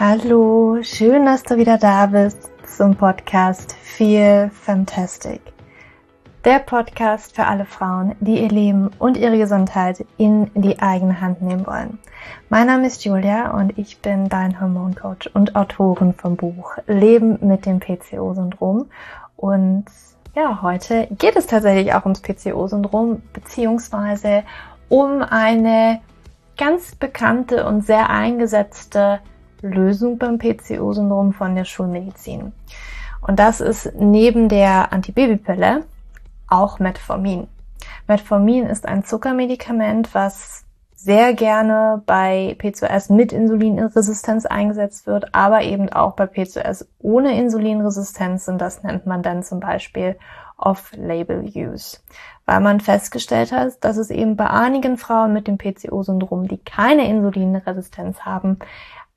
Hallo, schön, dass du wieder da bist zum Podcast Feel Fantastic. Der Podcast für alle Frauen, die ihr Leben und ihre Gesundheit in die eigene Hand nehmen wollen. Mein Name ist Julia und ich bin dein Hormoncoach und Autorin vom Buch Leben mit dem PCO-Syndrom. Und ja, heute geht es tatsächlich auch ums PCO-Syndrom, beziehungsweise um eine ganz bekannte und sehr eingesetzte Lösung beim PCO-Syndrom von der Schulmedizin. Und das ist neben der Antibabypille auch Metformin. Metformin ist ein Zuckermedikament, was sehr gerne bei PCOS mit Insulinresistenz eingesetzt wird, aber eben auch bei PCOS ohne Insulinresistenz und das nennt man dann zum Beispiel Off-Label-Use, weil man festgestellt hat, dass es eben bei einigen Frauen mit dem PCO-Syndrom, die keine Insulinresistenz haben,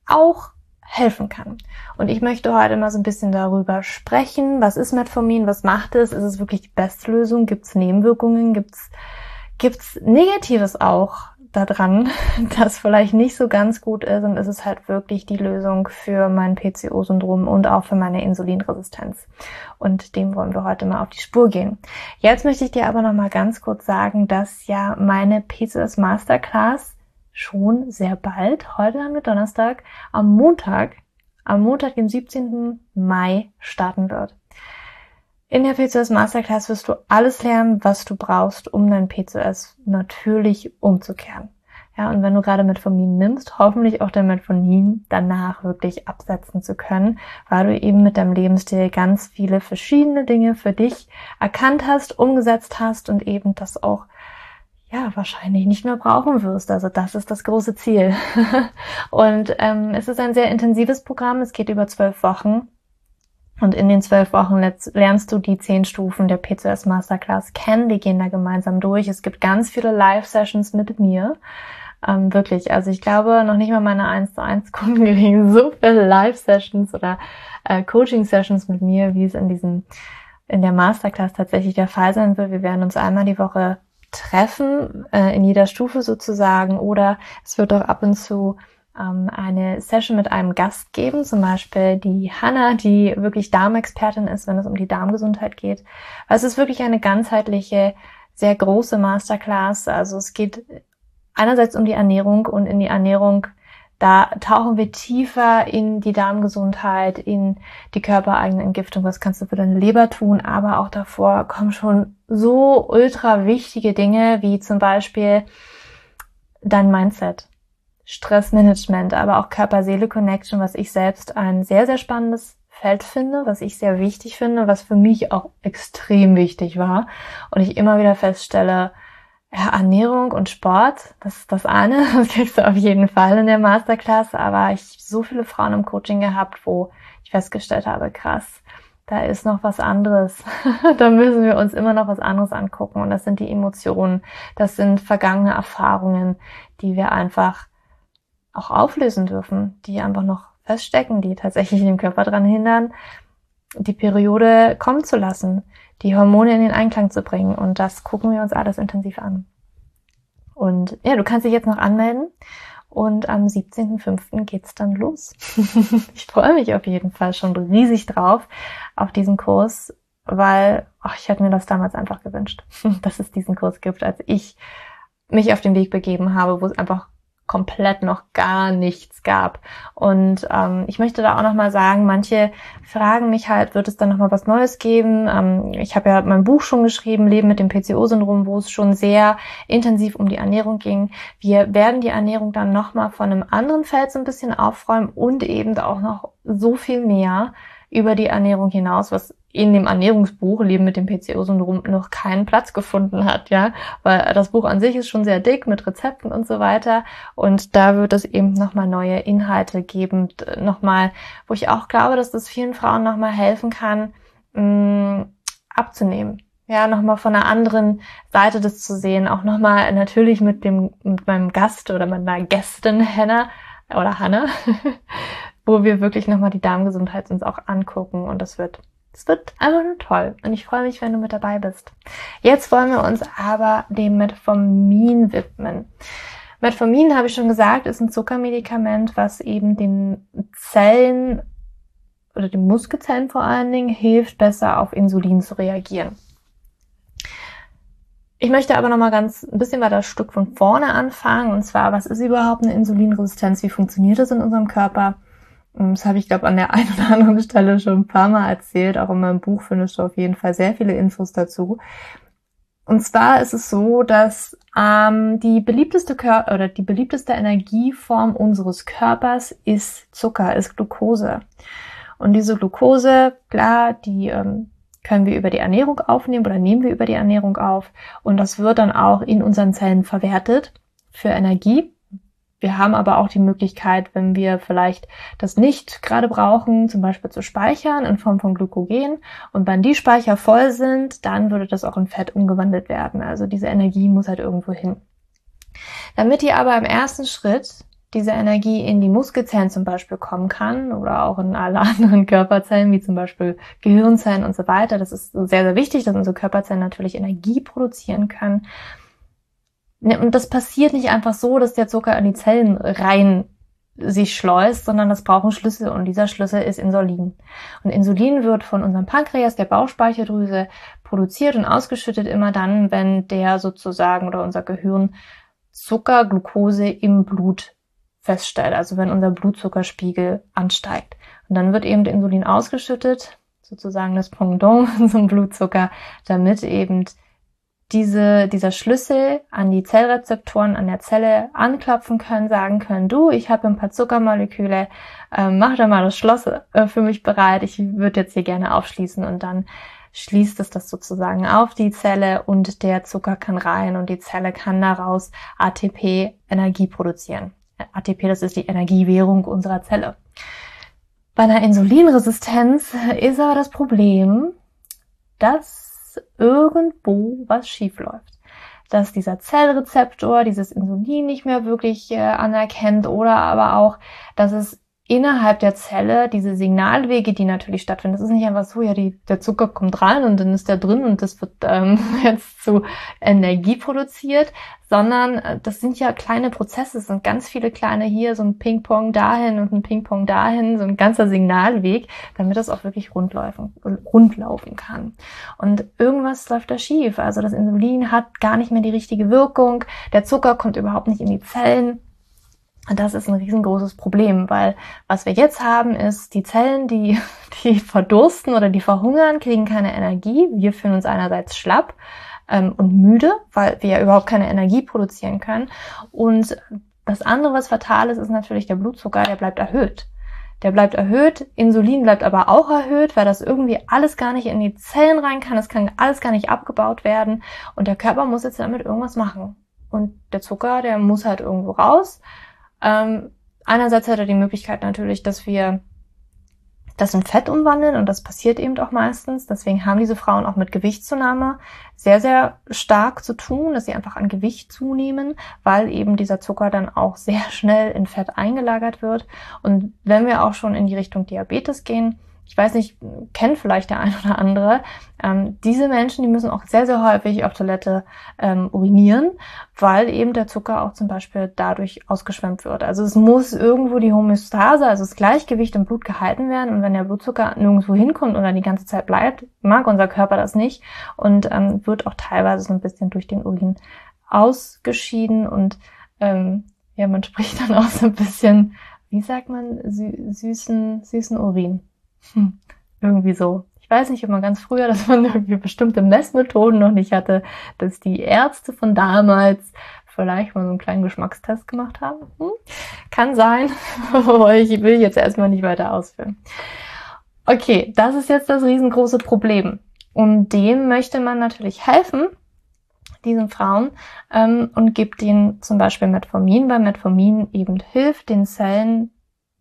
auch helfen kann. Und ich möchte heute mal so ein bisschen darüber sprechen. Was ist Metformin? Was macht es? Ist es wirklich die beste Lösung? Gibt es Nebenwirkungen? Gibt es gibt's Negatives auch daran, das vielleicht nicht so ganz gut ist? Und ist es halt wirklich die Lösung für mein PCO-Syndrom und auch für meine Insulinresistenz? Und dem wollen wir heute mal auf die Spur gehen. Jetzt möchte ich dir aber noch mal ganz kurz sagen, dass ja meine PCOS Masterclass schon sehr bald, heute haben wir Donnerstag, am Montag, am Montag, dem 17. Mai starten wird. In der PCOS Masterclass wirst du alles lernen, was du brauchst, um dein PCOS natürlich umzukehren. Ja, und wenn du gerade Metformin nimmst, hoffentlich auch dein Metformin danach wirklich absetzen zu können, weil du eben mit deinem Lebensstil ganz viele verschiedene Dinge für dich erkannt hast, umgesetzt hast und eben das auch ja, wahrscheinlich nicht mehr brauchen wirst. Also das ist das große Ziel. und ähm, es ist ein sehr intensives Programm. Es geht über zwölf Wochen. Und in den zwölf Wochen lernst du die zehn Stufen der PCOS Masterclass kennen. Wir gehen da gemeinsam durch. Es gibt ganz viele Live-Sessions mit mir. Ähm, wirklich. Also ich glaube, noch nicht mal meine 1 zu 1 Kunden kriegen so viele Live-Sessions oder äh, Coaching-Sessions mit mir, wie es in diesem, in der Masterclass tatsächlich der Fall sein wird. Wir werden uns einmal die Woche treffen, äh, in jeder Stufe sozusagen, oder es wird auch ab und zu ähm, eine Session mit einem Gast geben, zum Beispiel die Hanna, die wirklich Darmexpertin ist, wenn es um die Darmgesundheit geht. Also es ist wirklich eine ganzheitliche, sehr große Masterclass. Also es geht einerseits um die Ernährung und in die Ernährung da tauchen wir tiefer in die Darmgesundheit, in die körpereigene Entgiftung. Was kannst du für deine Leber tun? Aber auch davor kommen schon so ultra wichtige Dinge wie zum Beispiel dein Mindset, Stressmanagement, aber auch Körper-Seele-Connection, was ich selbst ein sehr, sehr spannendes Feld finde, was ich sehr wichtig finde, was für mich auch extrem wichtig war. Und ich immer wieder feststelle, ja, Ernährung und Sport, das ist das eine, das kriegst auf jeden Fall in der Masterclass, aber ich so viele Frauen im Coaching gehabt, wo ich festgestellt habe, krass, da ist noch was anderes. da müssen wir uns immer noch was anderes angucken und das sind die Emotionen, das sind vergangene Erfahrungen, die wir einfach auch auflösen dürfen, die einfach noch feststecken, die tatsächlich den Körper daran hindern, die Periode kommen zu lassen, die Hormone in den Einklang zu bringen. Und das gucken wir uns alles intensiv an. Und ja, du kannst dich jetzt noch anmelden. Und am 17.05. geht's dann los. ich freue mich auf jeden Fall schon riesig drauf auf diesen Kurs, weil ach, ich hätte mir das damals einfach gewünscht, dass es diesen Kurs gibt, als ich mich auf den Weg begeben habe, wo es einfach komplett noch gar nichts gab. Und ähm, ich möchte da auch noch mal sagen, manche fragen mich halt, wird es dann noch mal was Neues geben? Ähm, ich habe ja mein Buch schon geschrieben, Leben mit dem PCO-Syndrom, wo es schon sehr intensiv um die Ernährung ging. Wir werden die Ernährung dann noch mal von einem anderen Feld so ein bisschen aufräumen und eben auch noch so viel mehr über die Ernährung hinaus, was in dem Ernährungsbuch Leben mit dem PCO-Syndrom noch keinen Platz gefunden hat, ja, weil das Buch an sich ist schon sehr dick mit Rezepten und so weiter. Und da wird es eben nochmal neue Inhalte geben, nochmal, wo ich auch glaube, dass das vielen Frauen nochmal helfen kann, mh, mm, abzunehmen. Ja, nochmal von einer anderen Seite das zu sehen, auch nochmal natürlich mit dem, mit meinem Gast oder meiner Gästin Hannah oder Hannah, wo wir wirklich nochmal die Darmgesundheit uns auch angucken und das wird es wird einfach nur toll und ich freue mich, wenn du mit dabei bist. Jetzt wollen wir uns aber dem Metformin widmen. Metformin, habe ich schon gesagt, ist ein Zuckermedikament, was eben den Zellen oder den Muskelzellen vor allen Dingen hilft, besser auf Insulin zu reagieren. Ich möchte aber noch mal ganz ein bisschen weiter Stück von vorne anfangen. Und zwar, was ist überhaupt eine Insulinresistenz? Wie funktioniert das in unserem Körper? Das habe ich, glaube an der einen oder anderen Stelle schon ein paar Mal erzählt. Auch in meinem Buch findest du auf jeden Fall sehr viele Infos dazu. Und zwar ist es so, dass ähm, die beliebteste Kör oder die beliebteste Energieform unseres Körpers ist Zucker, ist Glucose. Und diese Glucose, klar, die ähm, können wir über die Ernährung aufnehmen oder nehmen wir über die Ernährung auf. Und das wird dann auch in unseren Zellen verwertet für Energie. Wir haben aber auch die Möglichkeit, wenn wir vielleicht das nicht gerade brauchen, zum Beispiel zu speichern in Form von Glykogen. Und wenn die Speicher voll sind, dann würde das auch in Fett umgewandelt werden. Also diese Energie muss halt irgendwo hin. Damit ihr aber im ersten Schritt diese Energie in die Muskelzellen zum Beispiel kommen kann oder auch in alle anderen Körperzellen, wie zum Beispiel Gehirnzellen und so weiter. Das ist sehr, sehr wichtig, dass unsere Körperzellen natürlich Energie produzieren können. Ne, und das passiert nicht einfach so, dass der Zucker in die Zellen rein sich schleust, sondern das braucht einen Schlüssel und dieser Schlüssel ist Insulin. Und Insulin wird von unserem Pankreas, der Bauchspeicheldrüse, produziert und ausgeschüttet immer dann, wenn der sozusagen oder unser Gehirn Zucker, Glucose im Blut feststellt, also wenn unser Blutzuckerspiegel ansteigt. Und dann wird eben Insulin ausgeschüttet, sozusagen das Pendant zum Blutzucker, damit eben diese, dieser Schlüssel an die Zellrezeptoren an der Zelle anklopfen können, sagen können, du, ich habe ein paar Zuckermoleküle, äh, mach da mal das Schloss äh, für mich bereit, ich würde jetzt hier gerne aufschließen und dann schließt es das sozusagen auf die Zelle und der Zucker kann rein und die Zelle kann daraus ATP Energie produzieren. ATP, das ist die Energiewährung unserer Zelle. Bei einer Insulinresistenz ist aber das Problem, dass irgendwo was schief läuft. Dass dieser Zellrezeptor dieses Insulin nicht mehr wirklich äh, anerkennt oder aber auch, dass es innerhalb der Zelle diese Signalwege, die natürlich stattfinden. Das ist nicht einfach so, ja, die, der Zucker kommt rein und dann ist der drin und das wird ähm, jetzt zu Energie produziert, sondern äh, das sind ja kleine Prozesse, es sind ganz viele kleine hier, so ein Ping-Pong dahin und ein Ping-Pong dahin, so ein ganzer Signalweg, damit das auch wirklich rundlaufen, rundlaufen kann. Und irgendwas läuft da schief. Also das Insulin hat gar nicht mehr die richtige Wirkung, der Zucker kommt überhaupt nicht in die Zellen und das ist ein riesengroßes Problem, weil was wir jetzt haben, ist, die Zellen, die, die verdursten oder die verhungern, kriegen keine Energie. Wir fühlen uns einerseits schlapp ähm, und müde, weil wir ja überhaupt keine Energie produzieren können. Und das andere, was fatal ist, ist natürlich der Blutzucker, der bleibt erhöht. Der bleibt erhöht, Insulin bleibt aber auch erhöht, weil das irgendwie alles gar nicht in die Zellen rein kann, es kann alles gar nicht abgebaut werden und der Körper muss jetzt damit irgendwas machen. Und der Zucker, der muss halt irgendwo raus ähm, einerseits hat er die Möglichkeit natürlich, dass wir das in Fett umwandeln und das passiert eben auch meistens. Deswegen haben diese Frauen auch mit Gewichtszunahme sehr, sehr stark zu tun, dass sie einfach an Gewicht zunehmen, weil eben dieser Zucker dann auch sehr schnell in Fett eingelagert wird. Und wenn wir auch schon in die Richtung Diabetes gehen, ich weiß nicht, kennt vielleicht der ein oder andere, ähm, diese Menschen, die müssen auch sehr, sehr häufig auf Toilette ähm, urinieren, weil eben der Zucker auch zum Beispiel dadurch ausgeschwemmt wird. Also es muss irgendwo die Homöostase, also das Gleichgewicht im Blut gehalten werden und wenn der Blutzucker nirgendwo hinkommt oder die ganze Zeit bleibt, mag unser Körper das nicht und ähm, wird auch teilweise so ein bisschen durch den Urin ausgeschieden und ähm, ja, man spricht dann auch so ein bisschen, wie sagt man, sü süßen, süßen Urin. Hm, irgendwie so. Ich weiß nicht, ob man ganz früher, dass man irgendwie bestimmte Messmethoden noch nicht hatte, dass die Ärzte von damals vielleicht mal so einen kleinen Geschmackstest gemacht haben. Hm? Kann sein, ich will jetzt erstmal nicht weiter ausführen. Okay, das ist jetzt das riesengroße Problem. Und dem möchte man natürlich helfen, diesen Frauen, ähm, und gibt ihnen zum Beispiel Metformin, weil Metformin eben hilft, den Zellen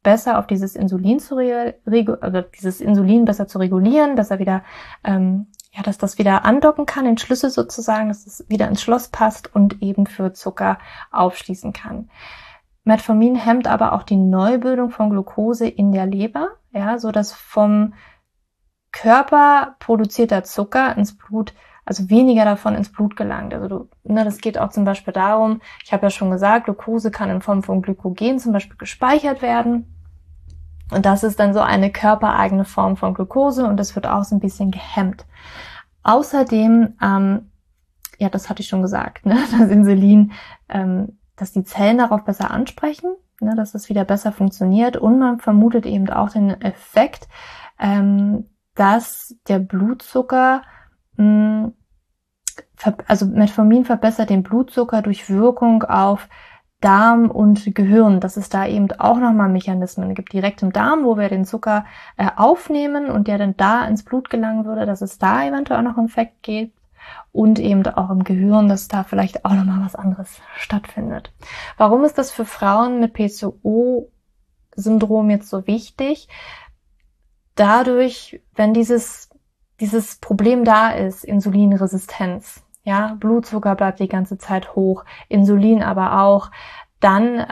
besser auf dieses Insulin zu also dieses Insulin besser zu regulieren, dass er wieder ähm, ja, dass das wieder andocken kann, den Schlüssel sozusagen, dass es wieder ins Schloss passt und eben für Zucker aufschließen kann. Metformin hemmt aber auch die Neubildung von Glucose in der Leber, ja, so dass vom Körper produzierter Zucker ins Blut also weniger davon ins Blut gelangt. Also du, ne, das geht auch zum Beispiel darum, ich habe ja schon gesagt, Glucose kann in Form von Glykogen zum Beispiel gespeichert werden. Und das ist dann so eine körpereigene Form von Glucose und das wird auch so ein bisschen gehemmt. Außerdem, ähm, ja, das hatte ich schon gesagt, ne, das Insulin, ähm, dass die Zellen darauf besser ansprechen, ne, dass es wieder besser funktioniert und man vermutet eben auch den Effekt, ähm, dass der Blutzucker, mh, also Metformin verbessert den Blutzucker durch Wirkung auf Darm und Gehirn, dass es da eben auch nochmal Mechanismen gibt, direkt im Darm, wo wir den Zucker äh, aufnehmen und der dann da ins Blut gelangen würde, dass es da eventuell noch einen Effekt gibt und eben auch im Gehirn, dass da vielleicht auch nochmal was anderes stattfindet. Warum ist das für Frauen mit PCO-Syndrom jetzt so wichtig? Dadurch, wenn dieses, dieses Problem da ist, Insulinresistenz, ja, Blutzucker bleibt die ganze Zeit hoch, Insulin aber auch, dann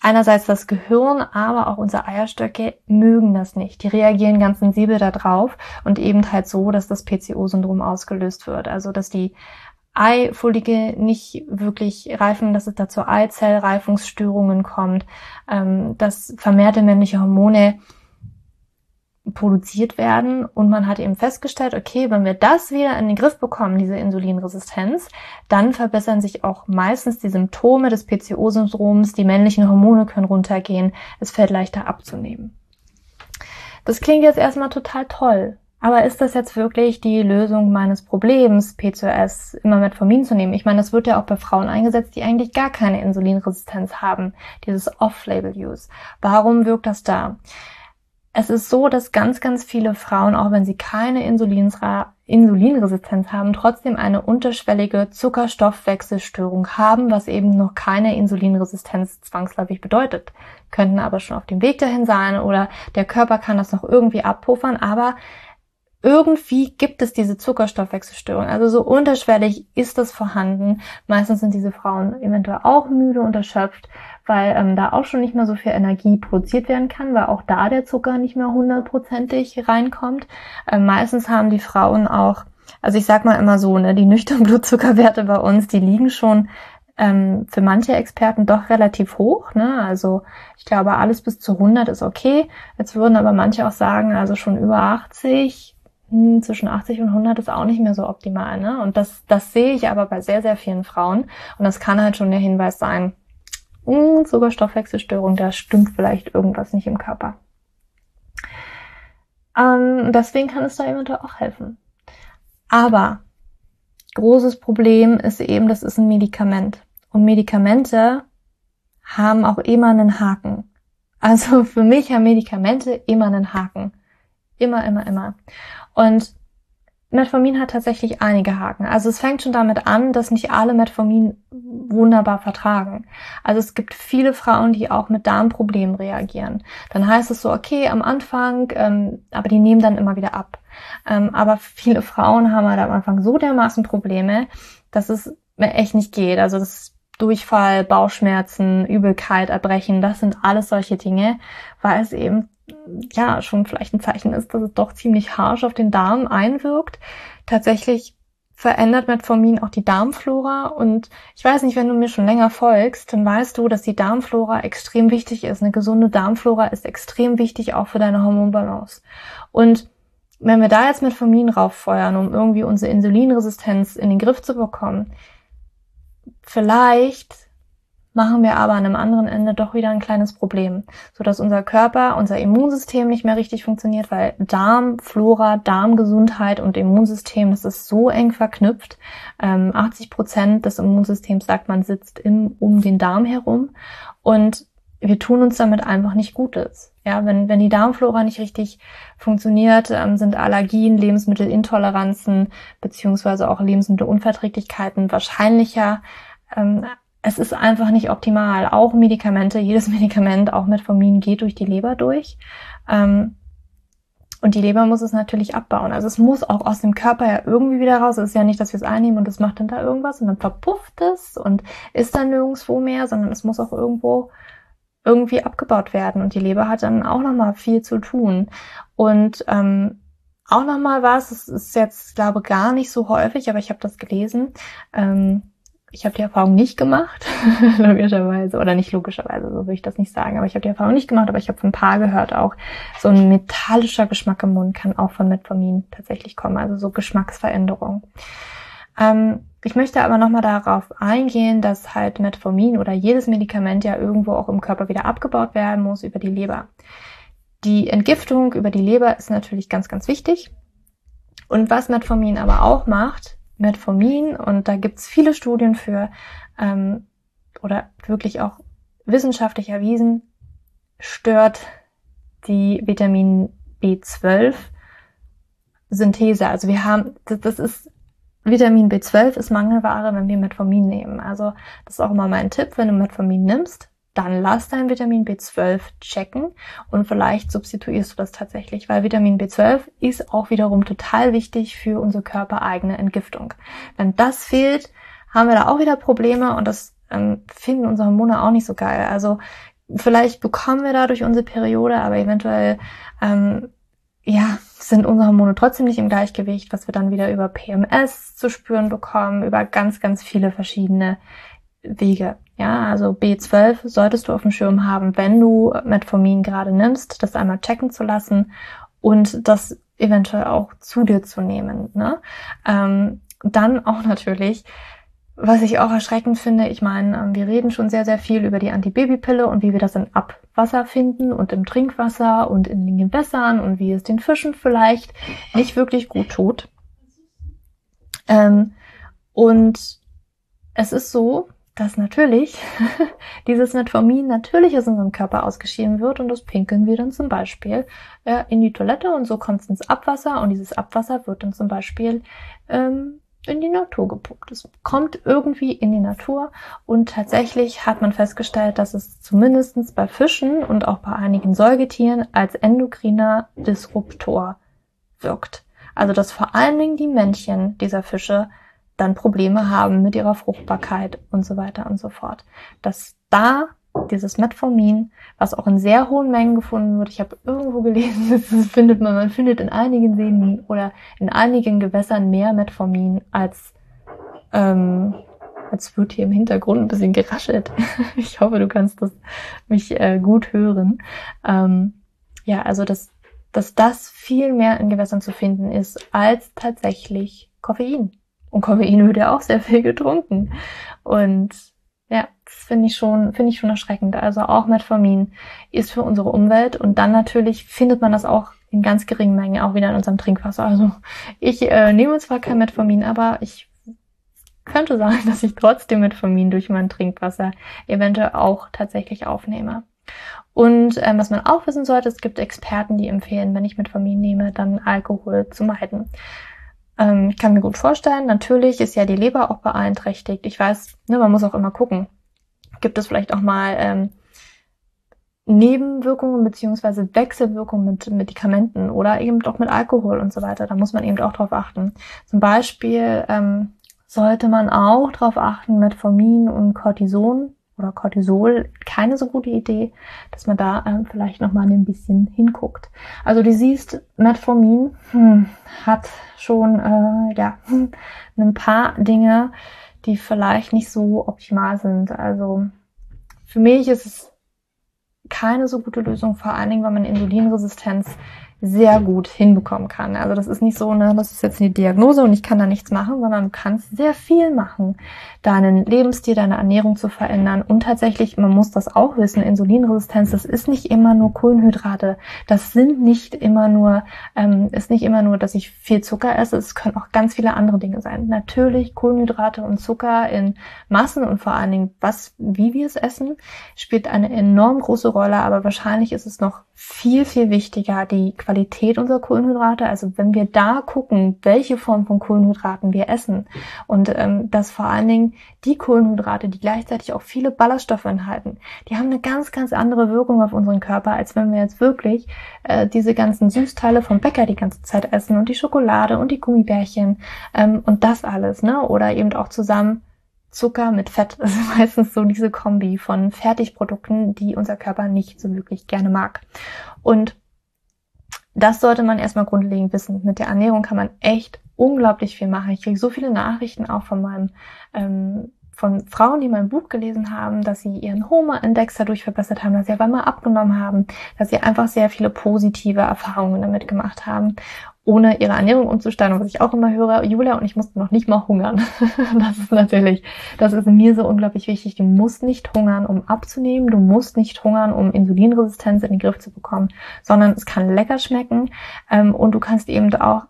einerseits das Gehirn, aber auch unsere Eierstöcke mögen das nicht. Die reagieren ganz sensibel darauf und eben halt so, dass das PCO-Syndrom ausgelöst wird. Also, dass die Eifollige nicht wirklich reifen, dass es da zu Eizellreifungsstörungen kommt, ähm, dass vermehrte männliche Hormone produziert werden und man hat eben festgestellt, okay, wenn wir das wieder in den Griff bekommen, diese Insulinresistenz, dann verbessern sich auch meistens die Symptome des PCO-Syndroms, die männlichen Hormone können runtergehen, es fällt leichter abzunehmen. Das klingt jetzt erstmal total toll, aber ist das jetzt wirklich die Lösung meines Problems, PCOS immer Metformin zu nehmen? Ich meine, das wird ja auch bei Frauen eingesetzt, die eigentlich gar keine Insulinresistenz haben, dieses Off-Label-Use. Warum wirkt das da? Es ist so, dass ganz, ganz viele Frauen, auch wenn sie keine Insulinresistenz haben, trotzdem eine unterschwellige Zuckerstoffwechselstörung haben, was eben noch keine Insulinresistenz zwangsläufig bedeutet. Könnten aber schon auf dem Weg dahin sein oder der Körper kann das noch irgendwie abpuffern, aber irgendwie gibt es diese Zuckerstoffwechselstörung. Also so unterschwellig ist das vorhanden. Meistens sind diese Frauen eventuell auch müde und erschöpft, weil ähm, da auch schon nicht mehr so viel Energie produziert werden kann, weil auch da der Zucker nicht mehr hundertprozentig reinkommt. Ähm, meistens haben die Frauen auch, also ich sag mal immer so, ne, die nüchternen Blutzuckerwerte bei uns, die liegen schon ähm, für manche Experten doch relativ hoch. Ne? Also ich glaube, alles bis zu 100 ist okay. Jetzt würden aber manche auch sagen, also schon über 80 hm, zwischen 80 und 100 ist auch nicht mehr so optimal. Ne? Und das, das sehe ich aber bei sehr, sehr vielen Frauen. Und das kann halt schon der Hinweis sein, mh, hm, Zuckerstoffwechselstörung, da stimmt vielleicht irgendwas nicht im Körper. Ähm, deswegen kann es da eventuell auch helfen. Aber großes Problem ist eben, das ist ein Medikament. Und Medikamente haben auch immer einen Haken. Also für mich haben Medikamente immer einen Haken. Immer, immer, immer. Und Metformin hat tatsächlich einige Haken. Also es fängt schon damit an, dass nicht alle Metformin wunderbar vertragen. Also es gibt viele Frauen, die auch mit Darmproblemen reagieren. Dann heißt es so, okay, am Anfang, ähm, aber die nehmen dann immer wieder ab. Ähm, aber viele Frauen haben halt am Anfang so dermaßen Probleme, dass es mir echt nicht geht. Also das Durchfall, Bauchschmerzen, Übelkeit, Erbrechen, das sind alles solche Dinge, weil es eben ja schon vielleicht ein Zeichen ist, dass es doch ziemlich harsch auf den Darm einwirkt. Tatsächlich verändert Metformin auch die Darmflora und ich weiß nicht, wenn du mir schon länger folgst, dann weißt du, dass die Darmflora extrem wichtig ist. Eine gesunde Darmflora ist extrem wichtig auch für deine Hormonbalance. Und wenn wir da jetzt Metformin rauffeuern, um irgendwie unsere Insulinresistenz in den Griff zu bekommen, vielleicht machen wir aber an einem anderen Ende doch wieder ein kleines Problem, so dass unser Körper, unser Immunsystem nicht mehr richtig funktioniert, weil Darmflora, Darmgesundheit und Immunsystem, das ist so eng verknüpft. 80 ähm, Prozent des Immunsystems, sagt man, sitzt im, um den Darm herum und wir tun uns damit einfach nicht Gutes. Ja, wenn, wenn die Darmflora nicht richtig funktioniert, ähm, sind Allergien, Lebensmittelintoleranzen beziehungsweise auch Lebensmittelunverträglichkeiten wahrscheinlicher ähm, es ist einfach nicht optimal. Auch Medikamente, jedes Medikament, auch Metformin, geht durch die Leber durch. Ähm, und die Leber muss es natürlich abbauen. Also es muss auch aus dem Körper ja irgendwie wieder raus. Es ist ja nicht, dass wir es einnehmen und es macht dann da irgendwas und dann verpufft es und ist dann nirgendwo mehr, sondern es muss auch irgendwo irgendwie abgebaut werden. Und die Leber hat dann auch nochmal viel zu tun. Und ähm, auch nochmal was, es ist jetzt, glaube gar nicht so häufig, aber ich habe das gelesen. Ähm, ich habe die Erfahrung nicht gemacht, logischerweise, oder nicht logischerweise, so will ich das nicht sagen, aber ich habe die Erfahrung nicht gemacht, aber ich habe von ein paar gehört auch, so ein metallischer Geschmack im Mund kann auch von Metformin tatsächlich kommen, also so Geschmacksveränderung. Ähm, ich möchte aber nochmal darauf eingehen, dass halt Metformin oder jedes Medikament ja irgendwo auch im Körper wieder abgebaut werden muss über die Leber. Die Entgiftung über die Leber ist natürlich ganz, ganz wichtig. Und was Metformin aber auch macht, Metformin, und da gibt's viele Studien für, ähm, oder wirklich auch wissenschaftlich erwiesen, stört die Vitamin B12 Synthese. Also wir haben, das, das ist Vitamin B12 ist Mangelware, wenn wir Metformin nehmen. Also das ist auch immer mein Tipp, wenn du Metformin nimmst, dann lass dein Vitamin B12 checken und vielleicht substituierst du das tatsächlich, weil Vitamin B12 ist auch wiederum total wichtig für unsere körpereigene Entgiftung. Wenn das fehlt, haben wir da auch wieder Probleme und das ähm, finden unsere Hormone auch nicht so geil. Also vielleicht bekommen wir dadurch unsere Periode, aber eventuell ähm, ja, sind unsere Hormone trotzdem nicht im Gleichgewicht, was wir dann wieder über PMS zu spüren bekommen, über ganz, ganz viele verschiedene Wege. Ja, also B12 solltest du auf dem Schirm haben, wenn du Metformin gerade nimmst, das einmal checken zu lassen und das eventuell auch zu dir zu nehmen. Ne? Ähm, dann auch natürlich, was ich auch erschreckend finde, ich meine, ähm, wir reden schon sehr, sehr viel über die Antibabypille und wie wir das in Abwasser finden und im Trinkwasser und in den Gewässern und wie es den Fischen vielleicht nicht wirklich gut tut. Ähm, und es ist so, dass natürlich dieses Metformin natürlich aus unserem Körper ausgeschieden wird und das pinkeln wir dann zum Beispiel äh, in die Toilette und so kommt es ins Abwasser und dieses Abwasser wird dann zum Beispiel ähm, in die Natur gepumpt. Es kommt irgendwie in die Natur und tatsächlich hat man festgestellt, dass es zumindestens bei Fischen und auch bei einigen Säugetieren als endokriner Disruptor wirkt. Also dass vor allen Dingen die Männchen dieser Fische dann Probleme haben mit ihrer Fruchtbarkeit und so weiter und so fort. Dass da dieses Metformin, was auch in sehr hohen Mengen gefunden wird, ich habe irgendwo gelesen, das findet man, man findet in einigen Seen oder in einigen Gewässern mehr Metformin als ähm, als wird hier im Hintergrund ein bisschen geraschelt. ich hoffe, du kannst das mich äh, gut hören. Ähm, ja, also dass, dass das viel mehr in Gewässern zu finden ist als tatsächlich Koffein. Und Koffein wird ja auch sehr viel getrunken. Und ja, das finde ich schon, finde ich schon erschreckend. Also auch Metformin ist für unsere Umwelt und dann natürlich findet man das auch in ganz geringen Mengen auch wieder in unserem Trinkwasser. Also ich äh, nehme zwar kein Metformin, aber ich könnte sagen, dass ich trotzdem Metformin durch mein Trinkwasser eventuell auch tatsächlich aufnehme. Und ähm, was man auch wissen sollte, es gibt Experten, die empfehlen, wenn ich Metformin nehme, dann Alkohol zu meiden. Ähm, ich kann mir gut vorstellen, natürlich ist ja die Leber auch beeinträchtigt. Ich weiß, ne, man muss auch immer gucken. Gibt es vielleicht auch mal ähm, Nebenwirkungen beziehungsweise Wechselwirkungen mit Medikamenten oder eben auch mit Alkohol und so weiter. Da muss man eben auch drauf achten. Zum Beispiel ähm, sollte man auch drauf achten, Metformin und Cortison oder Cortisol keine so gute Idee, dass man da ähm, vielleicht noch mal ein bisschen hinguckt. Also du siehst, Metformin hm, hat schon äh, ja ein paar Dinge, die vielleicht nicht so optimal sind. Also für mich ist es keine so gute Lösung, vor allen Dingen, weil man Insulinresistenz sehr gut hinbekommen kann. Also das ist nicht so, ne, das ist jetzt eine Diagnose und ich kann da nichts machen, sondern du kannst sehr viel machen, deinen Lebensstil, deine Ernährung zu verändern. Und tatsächlich, man muss das auch wissen, Insulinresistenz, das ist nicht immer nur Kohlenhydrate. Das sind nicht immer nur, ähm, ist nicht immer nur, dass ich viel Zucker esse. Es können auch ganz viele andere Dinge sein. Natürlich Kohlenhydrate und Zucker in Massen und vor allen Dingen, was, wie wir es essen, spielt eine enorm große Rolle. Aber wahrscheinlich ist es noch viel, viel wichtiger, die Qualität unserer Kohlenhydrate. Also wenn wir da gucken, welche Form von Kohlenhydraten wir essen und ähm, dass vor allen Dingen die Kohlenhydrate, die gleichzeitig auch viele Ballaststoffe enthalten, die haben eine ganz, ganz andere Wirkung auf unseren Körper, als wenn wir jetzt wirklich äh, diese ganzen Süßteile vom Bäcker die ganze Zeit essen und die Schokolade und die Gummibärchen ähm, und das alles, ne? Oder eben auch zusammen Zucker mit Fett. Ist meistens so diese Kombi von Fertigprodukten, die unser Körper nicht so wirklich gerne mag. Und das sollte man erstmal grundlegend wissen. Mit der Ernährung kann man echt unglaublich viel machen. Ich kriege so viele Nachrichten auch von meinem ähm, von Frauen, die mein Buch gelesen haben, dass sie ihren Homa-Index dadurch verbessert haben, dass sie aber mal abgenommen haben, dass sie einfach sehr viele positive Erfahrungen damit gemacht haben, ohne ihre Ernährung umzustellen. Was ich auch immer höre, Julia, und ich musste noch nicht mal hungern. das ist natürlich, das ist mir so unglaublich wichtig. Du musst nicht hungern, um abzunehmen. Du musst nicht hungern, um Insulinresistenz in den Griff zu bekommen, sondern es kann lecker schmecken. Ähm, und du kannst eben auch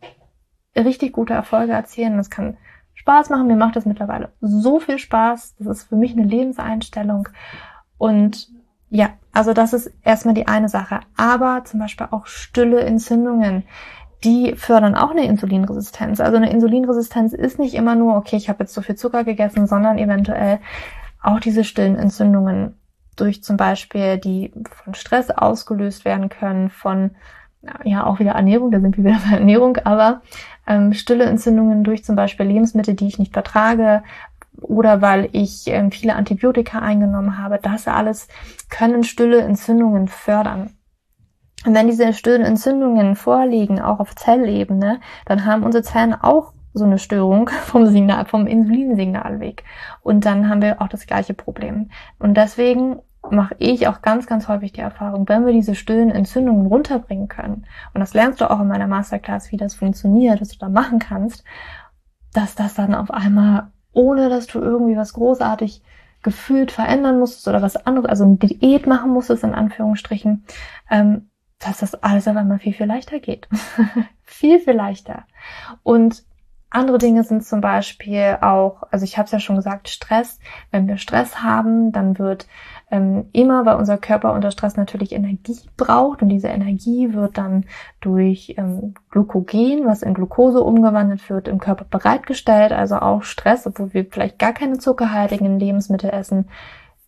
richtig gute Erfolge erzielen. Das kann Spaß machen. Mir macht das mittlerweile so viel Spaß. Das ist für mich eine Lebenseinstellung. Und ja, also das ist erstmal die eine Sache. Aber zum Beispiel auch stille Entzündungen, die fördern auch eine Insulinresistenz. Also eine Insulinresistenz ist nicht immer nur, okay, ich habe jetzt so viel Zucker gegessen, sondern eventuell auch diese stillen Entzündungen durch zum Beispiel, die von Stress ausgelöst werden können, von ja auch wieder Ernährung, da sind wir wieder bei Ernährung, aber ähm, stille Entzündungen durch zum Beispiel Lebensmittel, die ich nicht vertrage oder weil ich ähm, viele Antibiotika eingenommen habe. Das alles können stille Entzündungen fördern. Und wenn diese stillen Entzündungen vorliegen, auch auf Zellebene, dann haben unsere Zellen auch so eine Störung vom Signal, vom Insulinsignalweg. Und dann haben wir auch das gleiche Problem. Und deswegen mache ich auch ganz, ganz häufig die Erfahrung, wenn wir diese stillen Entzündungen runterbringen können, und das lernst du auch in meiner Masterclass, wie das funktioniert, was du da machen kannst, dass das dann auf einmal, ohne dass du irgendwie was großartig gefühlt verändern musstest oder was anderes, also eine Diät machen musstest, in Anführungsstrichen, ähm, dass das alles auf einmal viel, viel leichter geht. viel, viel leichter. Und andere Dinge sind zum Beispiel auch, also ich habe es ja schon gesagt, Stress. Wenn wir Stress haben, dann wird ähm, immer, weil unser Körper unter Stress natürlich Energie braucht und diese Energie wird dann durch ähm, Glykogen, was in Glucose umgewandelt wird, im Körper bereitgestellt. Also auch Stress, obwohl wir vielleicht gar keine zuckerhaltigen Lebensmittel essen,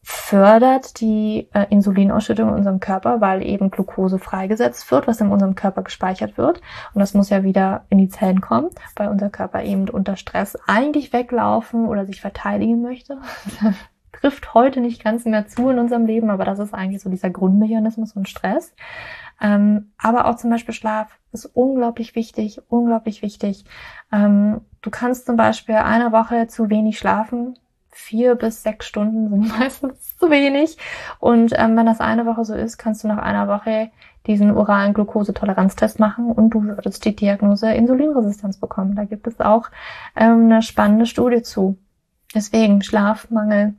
fördert die äh, Insulinausschüttung in unserem Körper, weil eben Glucose freigesetzt wird, was in unserem Körper gespeichert wird. Und das muss ja wieder in die Zellen kommen, weil unser Körper eben unter Stress eigentlich weglaufen oder sich verteidigen möchte. trifft heute nicht ganz mehr zu in unserem Leben, aber das ist eigentlich so dieser Grundmechanismus von Stress. Ähm, aber auch zum Beispiel Schlaf ist unglaublich wichtig, unglaublich wichtig. Ähm, du kannst zum Beispiel eine Woche zu wenig schlafen. Vier bis sechs Stunden sind meistens zu wenig. Und ähm, wenn das eine Woche so ist, kannst du nach einer Woche diesen oralen Glukosetoleranztest machen und du würdest die Diagnose Insulinresistenz bekommen. Da gibt es auch ähm, eine spannende Studie zu. Deswegen Schlafmangel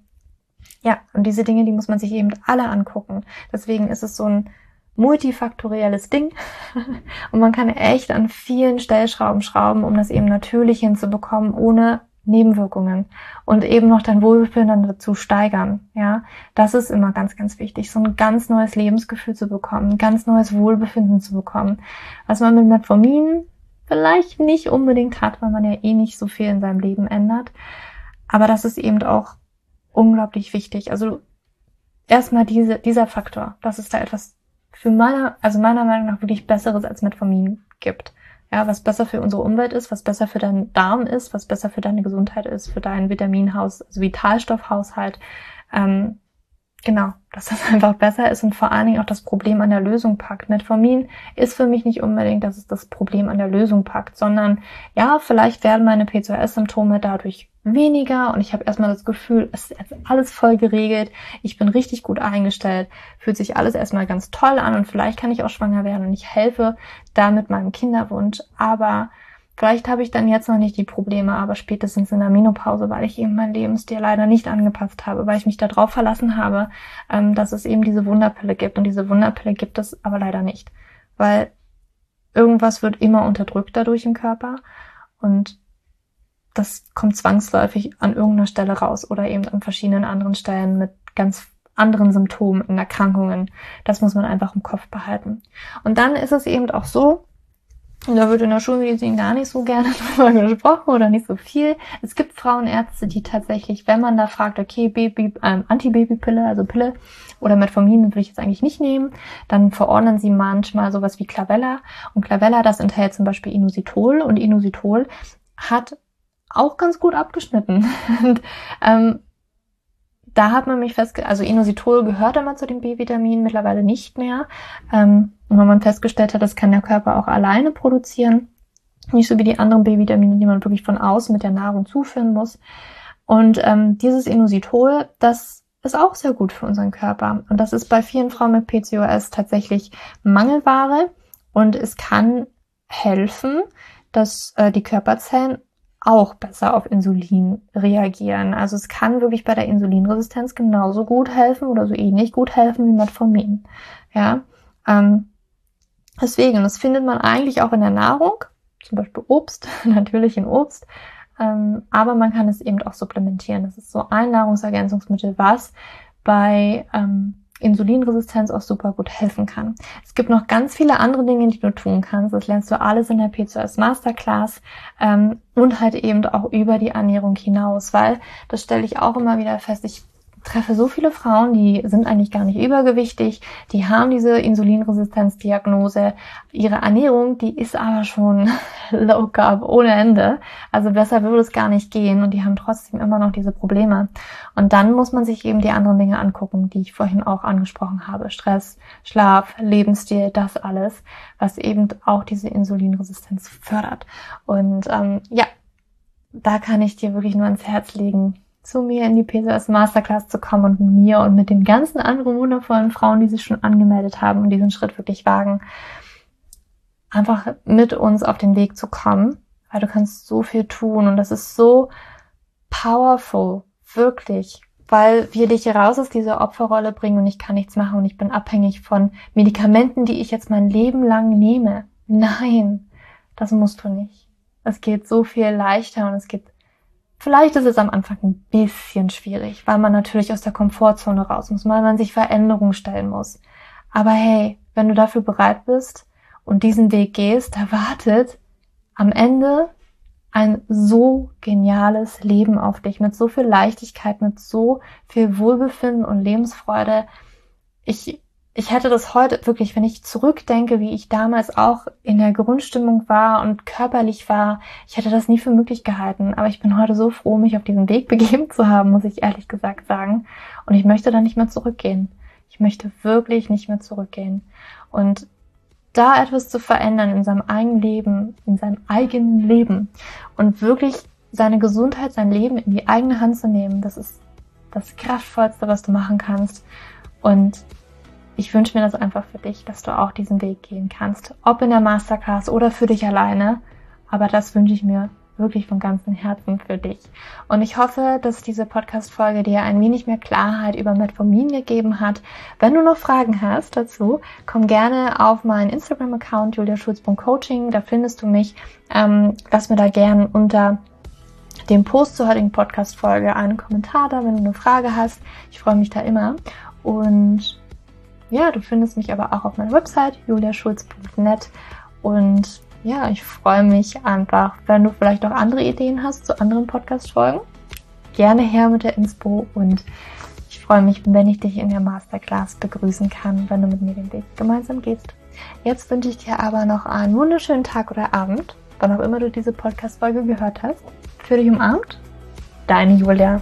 ja, und diese Dinge, die muss man sich eben alle angucken. Deswegen ist es so ein multifaktorielles Ding und man kann echt an vielen Stellschrauben schrauben, um das eben natürlich hinzubekommen, ohne Nebenwirkungen und eben noch dein Wohlbefinden dazu steigern. Ja, das ist immer ganz, ganz wichtig, so ein ganz neues Lebensgefühl zu bekommen, ein ganz neues Wohlbefinden zu bekommen, was man mit Metformin vielleicht nicht unbedingt hat, weil man ja eh nicht so viel in seinem Leben ändert. Aber das ist eben auch unglaublich wichtig. Also erstmal diese, dieser Faktor, dass es da etwas für meiner, also meiner Meinung nach wirklich Besseres als Metformin gibt. Ja, was besser für unsere Umwelt ist, was besser für deinen Darm ist, was besser für deine Gesundheit ist, für deinen Vitaminhaus, also Vitalstoffhaushalt. Ähm, genau, dass das einfach besser ist und vor allen Dingen auch das Problem an der Lösung packt. Metformin ist für mich nicht unbedingt, dass es das Problem an der Lösung packt, sondern ja, vielleicht werden meine PCOS-Symptome dadurch weniger und ich habe erstmal das Gefühl, es ist alles voll geregelt, ich bin richtig gut eingestellt, fühlt sich alles erstmal ganz toll an und vielleicht kann ich auch schwanger werden und ich helfe damit meinem Kinderwunsch, aber vielleicht habe ich dann jetzt noch nicht die Probleme, aber spätestens in der Menopause, weil ich eben mein Lebensstil leider nicht angepasst habe, weil ich mich darauf verlassen habe, ähm, dass es eben diese Wunderpille gibt und diese Wunderpille gibt es aber leider nicht, weil irgendwas wird immer unterdrückt dadurch im Körper und das kommt zwangsläufig an irgendeiner Stelle raus oder eben an verschiedenen anderen Stellen mit ganz anderen Symptomen und Erkrankungen. Das muss man einfach im Kopf behalten. Und dann ist es eben auch so, und da wird in der Schulmedizin gar nicht so gerne drüber gesprochen oder nicht so viel. Es gibt Frauenärzte, die tatsächlich, wenn man da fragt, okay, Baby, ähm, Antibabypille, also Pille oder Metformin will ich jetzt eigentlich nicht nehmen, dann verordnen sie manchmal sowas wie Clavella. Und Clavella, das enthält zum Beispiel Inositol und Inositol hat auch ganz gut abgeschnitten. Und, ähm, da hat man mich festgestellt, also Inositol gehört immer zu den B-Vitaminen, mittlerweile nicht mehr. Ähm, und wenn man festgestellt hat, das kann der Körper auch alleine produzieren. Nicht so wie die anderen B-Vitamine, die man wirklich von außen mit der Nahrung zuführen muss. Und ähm, dieses Inositol, das ist auch sehr gut für unseren Körper. Und das ist bei vielen Frauen mit PCOS tatsächlich Mangelware. Und es kann helfen, dass äh, die Körperzellen auch besser auf Insulin reagieren. Also es kann wirklich bei der Insulinresistenz genauso gut helfen oder so ähnlich gut helfen wie Metformin. Ja, ähm, deswegen, das findet man eigentlich auch in der Nahrung, zum Beispiel Obst, natürlich in Obst, ähm, aber man kann es eben auch supplementieren. Das ist so ein Nahrungsergänzungsmittel, was bei ähm, Insulinresistenz auch super gut helfen kann. Es gibt noch ganz viele andere Dinge, die du tun kannst. Das lernst du alles in der P2S Masterclass ähm, und halt eben auch über die Ernährung hinaus, weil das stelle ich auch immer wieder fest. Ich treffe so viele Frauen, die sind eigentlich gar nicht übergewichtig, die haben diese Insulinresistenzdiagnose. Ihre Ernährung, die ist aber schon low carb ohne Ende. Also besser würde es gar nicht gehen und die haben trotzdem immer noch diese Probleme. Und dann muss man sich eben die anderen Dinge angucken, die ich vorhin auch angesprochen habe. Stress, Schlaf, Lebensstil, das alles, was eben auch diese Insulinresistenz fördert. Und ähm, ja, da kann ich dir wirklich nur ans Herz legen, zu mir in die PCOS Masterclass zu kommen und mit mir und mit den ganzen anderen wundervollen Frauen, die sich schon angemeldet haben und diesen Schritt wirklich wagen, einfach mit uns auf den Weg zu kommen, weil du kannst so viel tun und das ist so powerful, wirklich, weil wir dich raus aus dieser Opferrolle bringen und ich kann nichts machen und ich bin abhängig von Medikamenten, die ich jetzt mein Leben lang nehme. Nein, das musst du nicht. Es geht so viel leichter und es geht Vielleicht ist es am Anfang ein bisschen schwierig, weil man natürlich aus der Komfortzone raus muss, weil man sich Veränderungen stellen muss. Aber hey, wenn du dafür bereit bist und diesen Weg gehst, da wartet am Ende ein so geniales Leben auf dich, mit so viel Leichtigkeit, mit so viel Wohlbefinden und Lebensfreude. Ich ich hätte das heute wirklich, wenn ich zurückdenke, wie ich damals auch in der Grundstimmung war und körperlich war, ich hätte das nie für möglich gehalten. Aber ich bin heute so froh, mich auf diesen Weg begeben zu haben, muss ich ehrlich gesagt sagen. Und ich möchte da nicht mehr zurückgehen. Ich möchte wirklich nicht mehr zurückgehen. Und da etwas zu verändern in seinem eigenen Leben, in seinem eigenen Leben und wirklich seine Gesundheit, sein Leben in die eigene Hand zu nehmen, das ist das Kraftvollste, was du machen kannst. Und ich wünsche mir das einfach für dich, dass du auch diesen Weg gehen kannst. Ob in der Masterclass oder für dich alleine. Aber das wünsche ich mir wirklich von ganzem Herzen für dich. Und ich hoffe, dass diese Podcast-Folge dir ein wenig mehr Klarheit über Metformin gegeben hat. Wenn du noch Fragen hast dazu, komm gerne auf meinen Instagram-Account juliaschulz.coaching. Da findest du mich. Ähm, lass mir da gerne unter dem Post zur heutigen Podcast-Folge einen Kommentar da, wenn du eine Frage hast. Ich freue mich da immer. Und ja, du findest mich aber auch auf meiner Website juliaschulz.net und ja, ich freue mich einfach, wenn du vielleicht auch andere Ideen hast zu anderen Podcast-Folgen. Gerne her mit der Inspo und ich freue mich, wenn ich dich in der Masterclass begrüßen kann, wenn du mit mir den Weg gemeinsam gehst. Jetzt wünsche ich dir aber noch einen wunderschönen Tag oder Abend, wann auch immer du diese Podcast-Folge gehört hast. Für dich umarmt, deine Julia.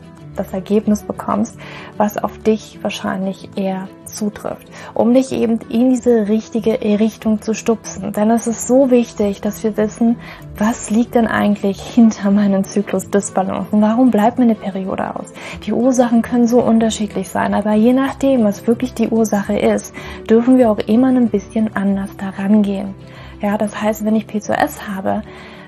das Ergebnis bekommst, was auf dich wahrscheinlich eher zutrifft, um dich eben in diese richtige Richtung zu stupsen. Denn es ist so wichtig, dass wir wissen, was liegt denn eigentlich hinter meinen Zyklusdisbalancen? Warum bleibt meine Periode aus? Die Ursachen können so unterschiedlich sein, aber je nachdem, was wirklich die Ursache ist, dürfen wir auch immer ein bisschen anders daran gehen. Ja, das heißt, wenn ich P2S habe,